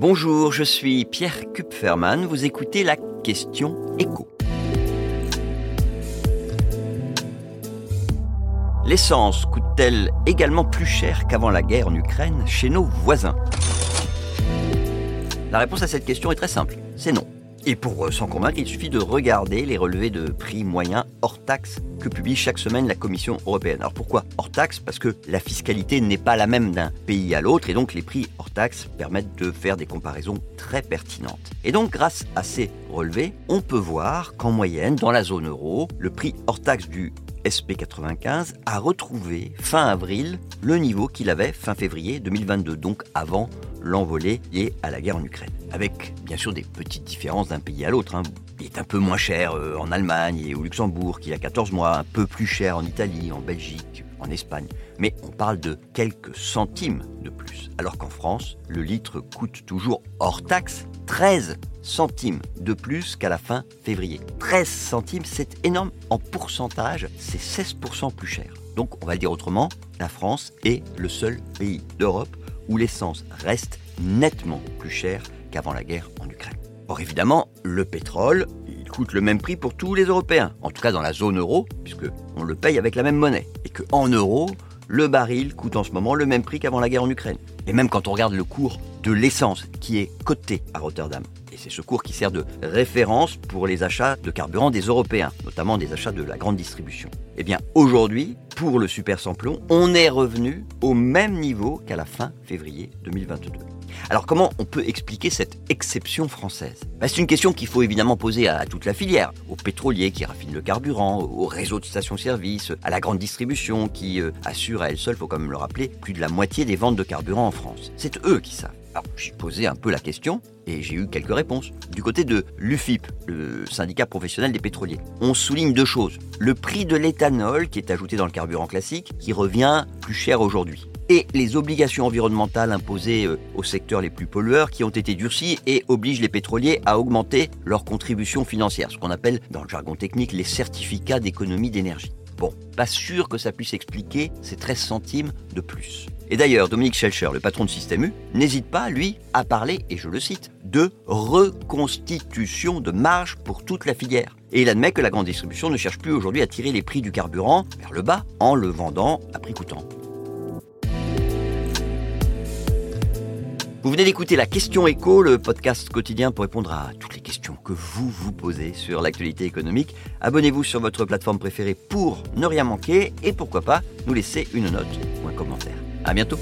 Bonjour, je suis Pierre Kupferman, vous écoutez la question écho. L'essence coûte-t-elle également plus cher qu'avant la guerre en Ukraine chez nos voisins? La réponse à cette question est très simple, c'est non. Et pour euh, s'en convaincre, il suffit de regarder les relevés de prix moyens hors taxe que publie chaque semaine la Commission européenne. Alors pourquoi hors taxe? Parce que la fiscalité n'est pas la même d'un pays à l'autre et donc les prix hors taxe permettent de faire des comparaisons très pertinentes. Et donc grâce à ces relevés, on peut voir qu'en moyenne, dans la zone euro, le prix hors taxe du SP95 a retrouvé fin avril le niveau qu'il avait fin février 2022, donc avant l'envolée liée à la guerre en Ukraine. Avec bien sûr des petites différences d'un pays à l'autre. Hein. Il est un peu moins cher euh, en Allemagne et au Luxembourg qu'il y a 14 mois, un peu plus cher en Italie, en Belgique, en Espagne. Mais on parle de quelques centimes de plus. Alors qu'en France, le litre coûte toujours hors taxe 13 centimes de plus qu'à la fin février. 13 centimes, c'est énorme. En pourcentage, c'est 16% plus cher. Donc, on va le dire autrement, la France est le seul pays d'Europe où l'essence reste nettement plus chère qu'avant la guerre en Ukraine. Or évidemment, le pétrole, il coûte le même prix pour tous les Européens, en tout cas dans la zone euro, puisque on le paye avec la même monnaie, et que en euros, le baril coûte en ce moment le même prix qu'avant la guerre en Ukraine. Et même quand on regarde le cours de l'essence qui est coté à Rotterdam, et c'est ce cours qui sert de référence pour les achats de carburant des Européens, notamment des achats de la grande distribution. Eh bien aujourd'hui, pour le super samplon, on est revenu au même niveau qu'à la fin février 2022. Alors comment on peut expliquer cette exception française? Bah, C'est une question qu'il faut évidemment poser à toute la filière, aux pétroliers qui raffinent le carburant, aux réseaux de stations-service, à la grande distribution qui euh, assure à elle seule, faut quand même le rappeler, plus de la moitié des ventes de carburant en France. C'est eux qui savent. J'ai posé un peu la question et j'ai eu quelques réponses. Du côté de l'UFIP, le syndicat professionnel des pétroliers, on souligne deux choses. Le prix de l'éthanol qui est ajouté dans le carburant classique, qui revient plus cher aujourd'hui et les obligations environnementales imposées euh, aux secteurs les plus pollueurs qui ont été durcies et obligent les pétroliers à augmenter leurs contributions financières, ce qu'on appelle dans le jargon technique les certificats d'économie d'énergie. Bon, pas sûr que ça puisse expliquer ces 13 centimes de plus. Et d'ailleurs, Dominique Schelcher, le patron de Système U, n'hésite pas, lui, à parler, et je le cite, de reconstitution de marge pour toute la filière. Et il admet que la grande distribution ne cherche plus aujourd'hui à tirer les prix du carburant vers le bas en le vendant à prix coûtant. Vous venez d'écouter la question écho, le podcast quotidien pour répondre à toutes les questions que vous vous posez sur l'actualité économique. Abonnez-vous sur votre plateforme préférée pour ne rien manquer et pourquoi pas nous laisser une note ou un commentaire. À bientôt.